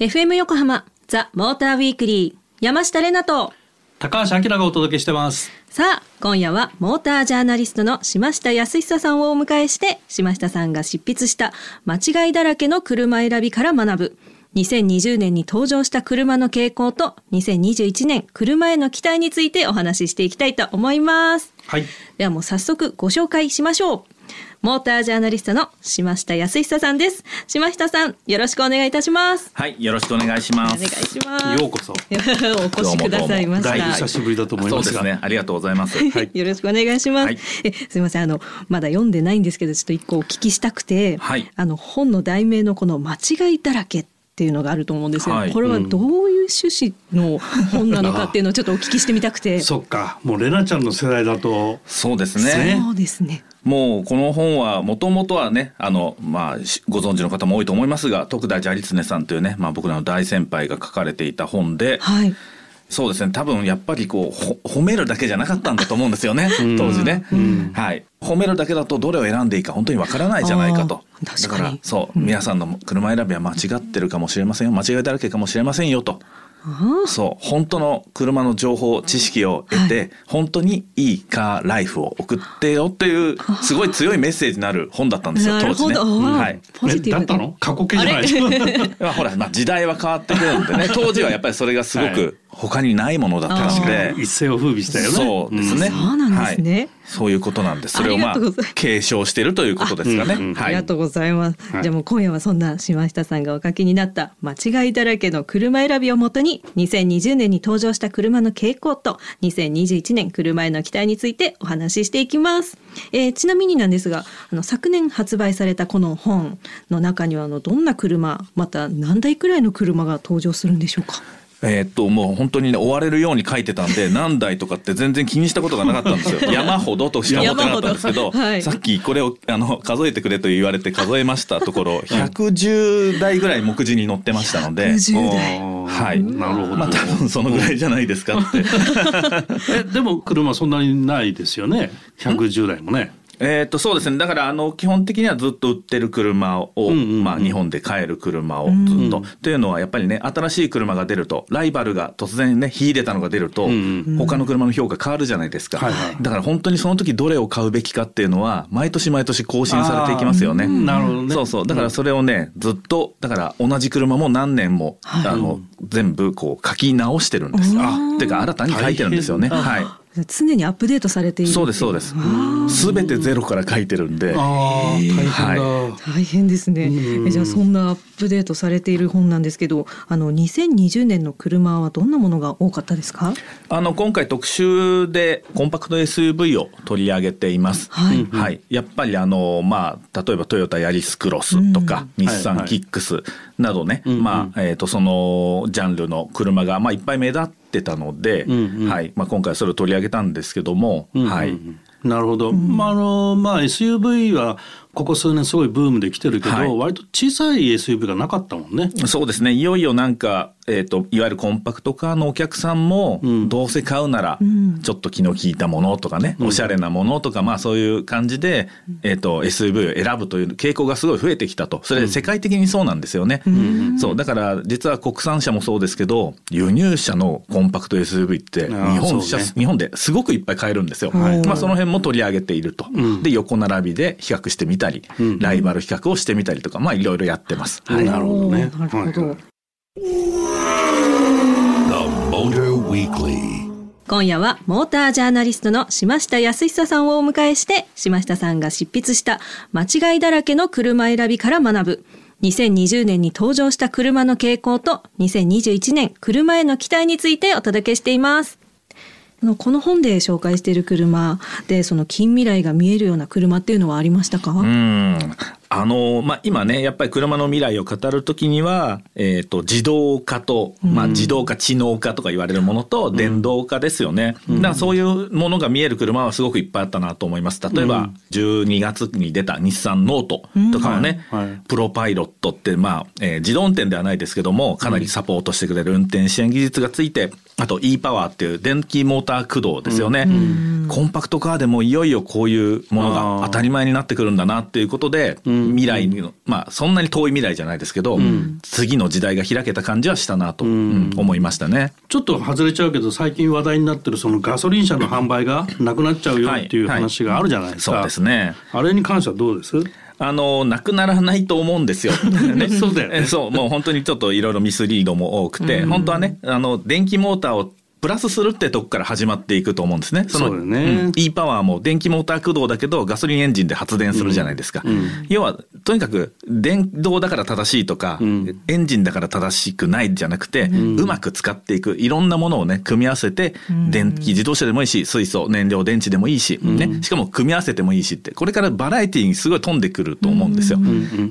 FM 横浜ザ・モーターウィークリー山下れなと高橋明がお届けしてますさあ今夜はモータージャーナリストの島下康久さんをお迎えして島下さんが執筆した間違いだらけの車選びから学ぶ2020年に登場した車の傾向と2021年車への期待についてお話ししていきたいと思います。はいではもう早速ご紹介しましょう。モータージャーナリストの島下康久さんです。島下さん、よろしくお願いいたします。はい、よろしくお願いしまお願いす。します。ようこそ お越しくださいました。久しぶりだと思いますがそうですね、ありがとうございます。はい、よろしくお願いします。はいえ、すみません、あの、まだ読んでないんですけど、ちょっと一個お聞きしたくて。はいあの、本の題名のこの間違いだらけっていうのがあると思うんですよ。はいこれはどういう趣旨の本なのかっていうのをちょっとお聞きしてみたくて。そっかもうレナちゃんの世代だとそうですねね。そうですね。もうこの本はもともとはね、あの、まあ、しご存知の方も多いと思いますが、徳田ジャリツネさんというね、まあ僕らの大先輩が書かれていた本で、はい。そうですね、多分やっぱりこう、ほ褒めるだけじゃなかったんだと思うんですよね、当時ね。はい。褒めるだけだとどれを選んでいいか本当にわからないじゃないかと。だかにから、そう、皆さんの車選びは間違ってるかもしれませんよ、間違いだらけかもしれませんよと。あそう本当の車の情報知識を得て、本当にいいカーライフを送ってよっていうすごい強いメッセージのある本だったんですよ。当時ね。はい。えポジティブだったの？過去形じゃないですか。まあ、ほら、まあ、時代は変わってくるんでね当時はやっぱりそれがすごはい。く他にないものだったので、一世を風靡したよね。そうですね、そうなんですね。はい。そういうことなんですそれをまあ継承しているということですかね、ありがとうございます。はい。じゃあもう今夜はそんな島下さんがお書きになった間違いだらけの車選びをもとに2020年に登場した車の傾向と2021年車への期待についてお話ししていきます。えーちなみになんですが、あの昨年発売されたこの本の中にはあのどんな車、また何台くらいの車が登場するんでしょうか？えーっともう本当にね追われるように書いてたんで 何台とかって全然気にしたことがなかったんですよ。山ほどとしか思ってなかったんですけど、はい。さっきこれをあの数えてくれと言われて数えましたところ110台ぐらい目次に載ってましたので。10台。おーはいなるほど、まあ多分そのぐらいじゃないですかって。えでも車そんなにないですよね。110台もねえーっとそうですね。だからあの基本的にはずっと売ってる車を、んうんうん。まあ、日本で買える車をずっと、というのはやっぱりね新しい車が出るとライバルが突然ね秀でたのが出ると、ん他の車の評価変わるじゃないですか、はいはい。だから本当にその時どれを買うべきかっていうのは毎年毎年更新されていきますよね。なるほどね。そうそう。だからそれをねずっとだから同じ車も何年も、はい。あの全部こう書き直してるんですよ。あっていうか新たに書いてるんですよね。はい。常にアップデートされている。そうですそうです。すべてゼロから書いてるんで。大変だ、は大変ですね。じゃあそんなアップデートされている本なんですけど、あの2020年の車はどんなものが多かったですか？あの今回特集でコンパクト SUV を取り上げています。はいはい、やっぱりあのまあ例えばトヨタヤリスクロスとか、日産キックスなどね、んまあえっ、とそのジャンルの車がまあいっぱい目立ってたので、んうん。はい、まあ今回それを取り上げたんですけども、はい。なるほど、まああのまあ SUV はここ数年すごいブームで来てるけど、はい。割と小さい SUV がなかったもんね。そうですね。いよいよなんか、えー、といわゆるコンパクトカーのお客さんも、ん。どうせ買うなら、ちょっと気の利いたものとかね、おしゃれなものとか、まあ、そういう感じで、えー、と SUV を選ぶという傾向がすごい増えてきたと。それ世界的にそうなんですよね。そう。だから実は国産車もそうですけど輸入車のコンパクト SUV って日本車、ね。日本ですごくいっぱい買えるんですよ。はい。まあ、その辺も取り上げていると。で横並びで比較してみたり、ライバル比較をしてみたりとかまあいろいろやってます。はいなるほどねなるほど。はい The Motor Weekly. 今夜はモータージャーナリストの島下康久さんをお迎えして島下さんが執筆した間違いだらけの車選びから学ぶ2020年に登場した車の傾向と2021年車への期待についてお届けしています。のこの本で紹介している車でその近未来が見えるような車っていうのはありましたか？うんあのまあ、今ねやっぱり車の未来を語るときには、えー、と自動化と、まあ、自動化知能化とか言われるものと電動化ですよね、だからそういうものが見える車はすごくいっぱいあったなと思います。例えば、12月に出た日産ノートとかはね、はいはい。プロパイロットって、まあえー自動運転ではないですけどもかなりサポートしてくれる運転支援技術がついてあと e パワーっていう電気モーター駆動ですよね、コンパクトカーでもいよいよこういうものが当たり前になってくるんだなっていうことで、未来の、まあそんなに遠い未来じゃないですけど、次の時代が開けた感じはしたなと、うん思いましたね。ちょっと外れちゃうけど最近話題になってるそのガソリン車の販売がなくなっちゃうよっていうはい話があるじゃないですか。そうですね。あれに関してはどうです？あのなくならないと思うんですよ。ね そうだよねえ そうもう本当にちょっといろいろミスリードも多くて、本当はねあの電気モーターをプラスするってとこから始まっていくと思うんですね。のそうね。ん。E パワーも電気モーター駆動だけどガソリンエンジンで発電するじゃないですか。要はとにかく電動だから正しいとか、ん。エンジンだから正しくないじゃなくて、うまく使っていくいろんなものをね組み合わせて、電気自動車でもいいし水素燃料電池でもいいし、ね、しかも組み合わせてもいいしって。これからバラエティーにすごい飛んでくると思うんですよ。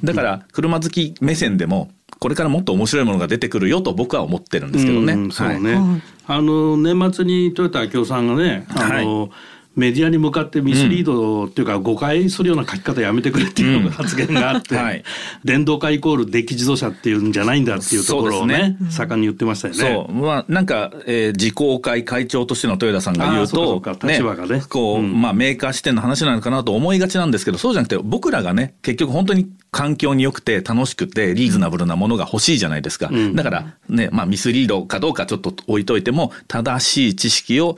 だから車好き目線でもこれからもっと面白いものが出てくるよと僕は思ってるんですけどね。うんそうね、はい。あの年末にトヨタ明夫さんがねあの、メディアに向かってミスリードっていうか誤解するような書き方やめてくれっていう発言があって、はい。電動化イコール電気自動車っていうんじゃないんだっていうところをねそう盛ん。に言ってましたよね。そう、まあ、なんか、えー、自公会会長としての豊田さんが言うと、立場がね。こう、うん。まあ、メーカー視点の話なのかなと思いがちなんですけど、そうじゃなくて、僕らがね、結局本当に環境に良くて楽しくてリーズナブルなものが欲しいじゃないですか。んだから、ね、まあ、ミスリードかどうかちょっと置いといても、正しい知識を、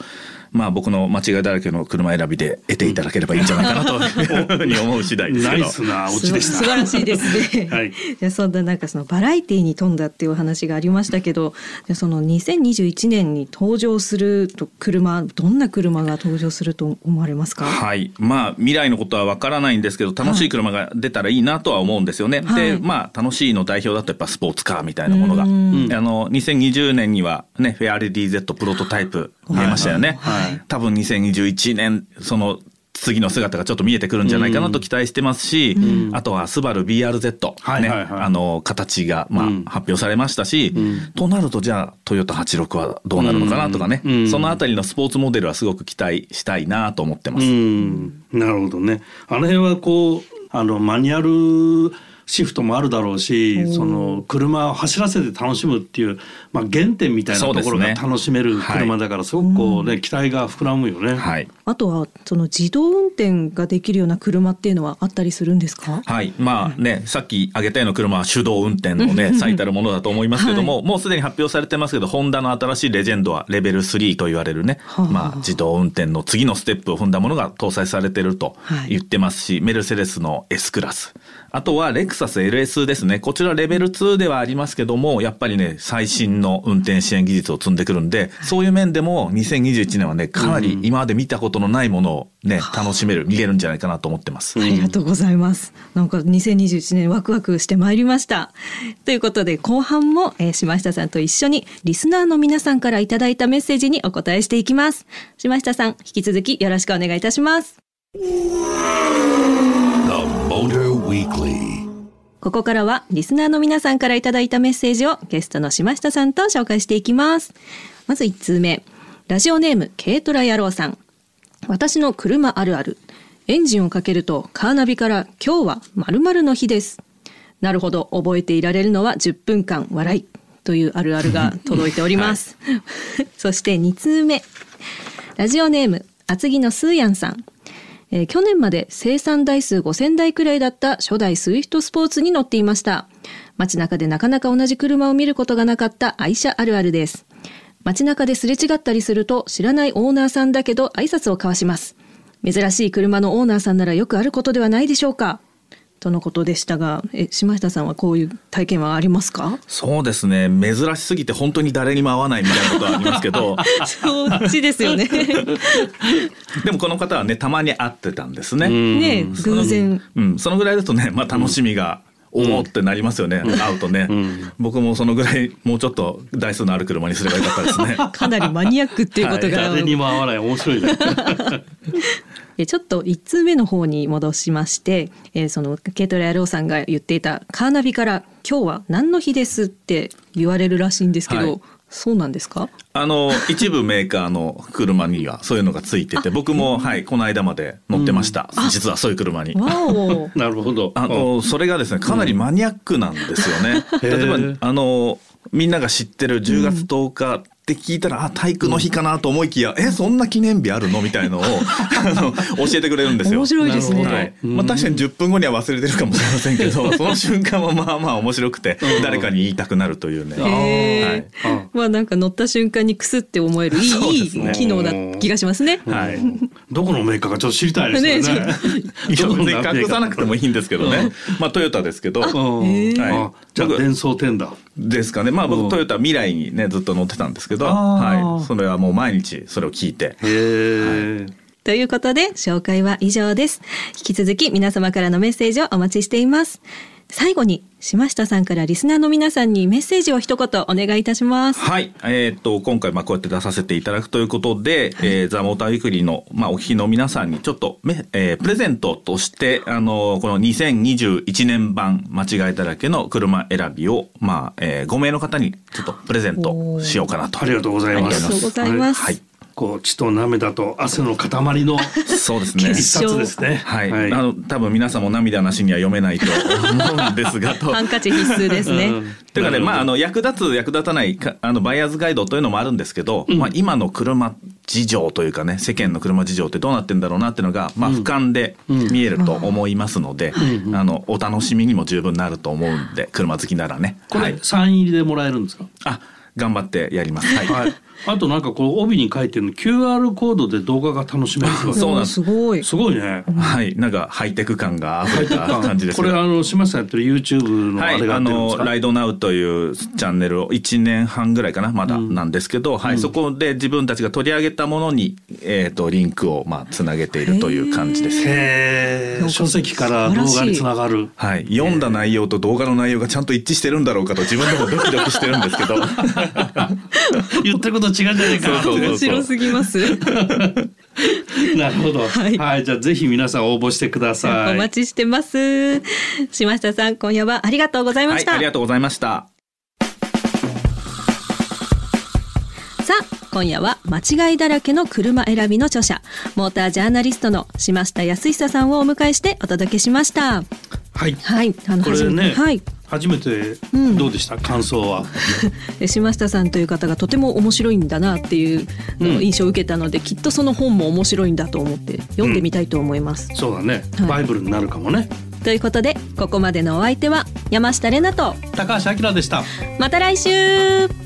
まあ、僕の間違いだらけの車選びで得ていただければいいんじゃないかなというふうに思う次第ですけど。ナイスなオチでした。素晴らしいですね。はい でそんななんかそのバラエティに富んだっていうお話がありましたけど、でその2021年に登場すると車どんな車が登場すると思われますか？はい。まあ、未来のことはわからないんですけど、楽しい車が出たらいいなとは思うんですよね。はいで、まあ、楽しいの代表だとやっぱスポーツカーみたいなものが。あうんの、2020年にはね、フェアレディ Z プロトタイプ見えましたよね。はい。はい。多分2021年、その、次の姿がちょっと見えてくるんじゃないかなと期待してますし、あとはスバル BRZ、ね、はいはいはい。あの、形が、まあうん、発表されましたし、となると、じゃあ、トヨタ86はどうなるのかなとかね、うん。そのあたりのスポーツモデルはすごく期待したいなと思ってます。うん。なるほどね。あの辺はこうあのマニュアルシフトもあるだろうし、その車を走らせて楽しむっていう、まあ、原点みたいなところが楽しめる車だからすごくこうね、期待が膨らむよね。はい。あとはその自動運転ができるような車っていうのはあったりするんですか？はい。まあね、さっき挙げたような車は手動運転のね、最たるものだと思いますけども、もうすでに発表されてますけど、ホンダの新しいレジェンドはレベル3と言われるね、はあまあ自動運転の次のステップを踏んだものが搭載されてるとはい言ってますし、メルセデスの S クラス。あとはレクサス LS ですね。こちらレベル2ではありますけども、やっぱりね、最新の運転支援技術を積んでくるんで、そういう面でも2021年はね、かなり今まで見たことのないものをね、楽しめる、見れるんじゃないかなと思ってます。ありがとうございます。なんか2021年ワクワクしてまいりました。ということで後半も、えー、島下さんと一緒にリスナーの皆さんからいただいたメッセージにお答えしていきます。島下さん、引き続きよろしくお願いいたします。The Motor Weekly. ここからはリスナーの皆さんからいただいたメッセージをゲストの島下さんと紹介していきます。まず1通目。ラジオネーム軽トラ野郎さん。私の車あるある。エンジンをかけるとカーナビから今日は〇〇の日です。なるほど、覚えていられるのは10分間笑い。というあるあるが 届いております。そして2通目。ラジオネーム厚木のスーヤンさん。えー去年まで生産台数5000台くらいだった初代スイフトスポーツに乗っていました。街中でなかなか同じ車を見ることがなかった愛車あるあるです。街中ですれ違ったりすると知らないオーナーさんだけど挨拶を交わします。珍しい車のオーナーさんならよくあることではないでしょうかとのことでしたが、え、島下さんはこういう体験はありますか？そうですね。珍しすぎて本当に誰にも会わないみたいなことはありますけど。そっちですよね。でもこの方はねたまに会ってたんですね。ねえ偶然。うん、そのぐらいだとね、まあ、楽しみが、おおってなりますよね、会うとね、僕もそのぐらいもうちょっと台数のある車にすればよかったですね。かなりマニアックっていうことが、誰にも合わない。面白いね。えちょっと1通目の方に戻しまして、えーその軽トラ野郎さんが言っていたカーナビから「今日は何の日です」って言われるらしいんですけど、はい。そうなんですか？あの一部メーカーの車にはそういうのがついてて 僕も、はい、この間まで乗ってました、実はそういう車に。なるほど。あのそれがですねかなりマニアックなんですよね。へー。例えばあのみんなが知ってる10月10日って聞いたらあ体育の日かなと思いきや、えそんな記念日あるの？みたいのを あの教えてくれるんですよ。面白いですね。はい。まあ、確かに10分後には忘れてるかもしれませんけどその瞬間はまあまあ面白くて誰かに言いたくなるというね。まあなんか乗った瞬間にクスって思えるいい,、機能な気がしますね。はい。どこのメーカーかちょっと知りたいですよね。ね 隠さなくてもいいんですけどね、まあトヨタですけど、はい。あじゃあ伝送店だ。ですかねまあうん僕トヨタ未来にねずっと乗ってたんですけど、はい、それはもう毎日それを聞いてへえ。ということで紹介は以上です。引き続き皆様からのメッセージをお待ちしています。最後に島下さんからリスナーの皆さんにメッセージを一言お願いいたします。はい、えーっと今回まあこうやって出させていただくということで、えーザ・モーターウィークリーの、まあ、お聞きの皆さんにちょっとめ、えープレゼントとしてあのこの2021年版間違いだらけの車選びを、まあえー5名の方にちょっとプレゼントしようかなと。ありがとうございます。ありがとうございます。はいこう血と涙と汗の塊のそうですね。一冊ですね。はい、あの多分皆さんも涙なしには読めないと思うんですがと。ハンカチ必須ですね。うん。というかね、まあ、あの役立つ役立たないかあのバイヤーズガイドというのもあるんですけど、まあ、今の車事情というかね世間の車事情ってどうなってんだろうなっていうのが、まあ、俯瞰で見えると思いますので、あのお楽しみにも十分なると思うんで車好きならね。これはい、サイン入りでもらえるんですか？あ頑張ってやります。はい、はい。あとなんかこう帯に書いてるの QR コードで動画が楽しめる。そうなんですすごい。すごいね。はい、なんかハイテク感が溢れた感じですこれあの島さんやってる YouTube のあはい、れがあのやってるんですか？ライドナウというチャンネルを1年半ぐらいかなまだなんですけど、はい、そこで自分たちが取り上げたものに、えー、とリンクをまあつなげているという感じです。へえ。書籍から動画につながる。はい、読んだ内容と動画の内容がちゃんと一致してるんだろうかと自分でもドキドキしてるんですけど 言ってること違うじゃないか。面白すぎます。なるほど。はいはい。じゃあぜひ皆さん応募してください。お待ちしてます。島下さん、今夜はありがとうございました。はいありがとうございましたさあ今夜は間違いだらけの車選びの著者モータージャーナリストの島下康久さんをお迎えしてお届けしましたはい。はいあのこれねてはい初めてうん。どうでした、感想は。で島下さんという方がとても面白いんだなっていう印象を受けたので、きっとその本も面白いんだと思って読んでみたいと思います、そうだね、はい。バイブルになるかもね。ということでここまでのお相手は山下れなと高橋明でした。また来週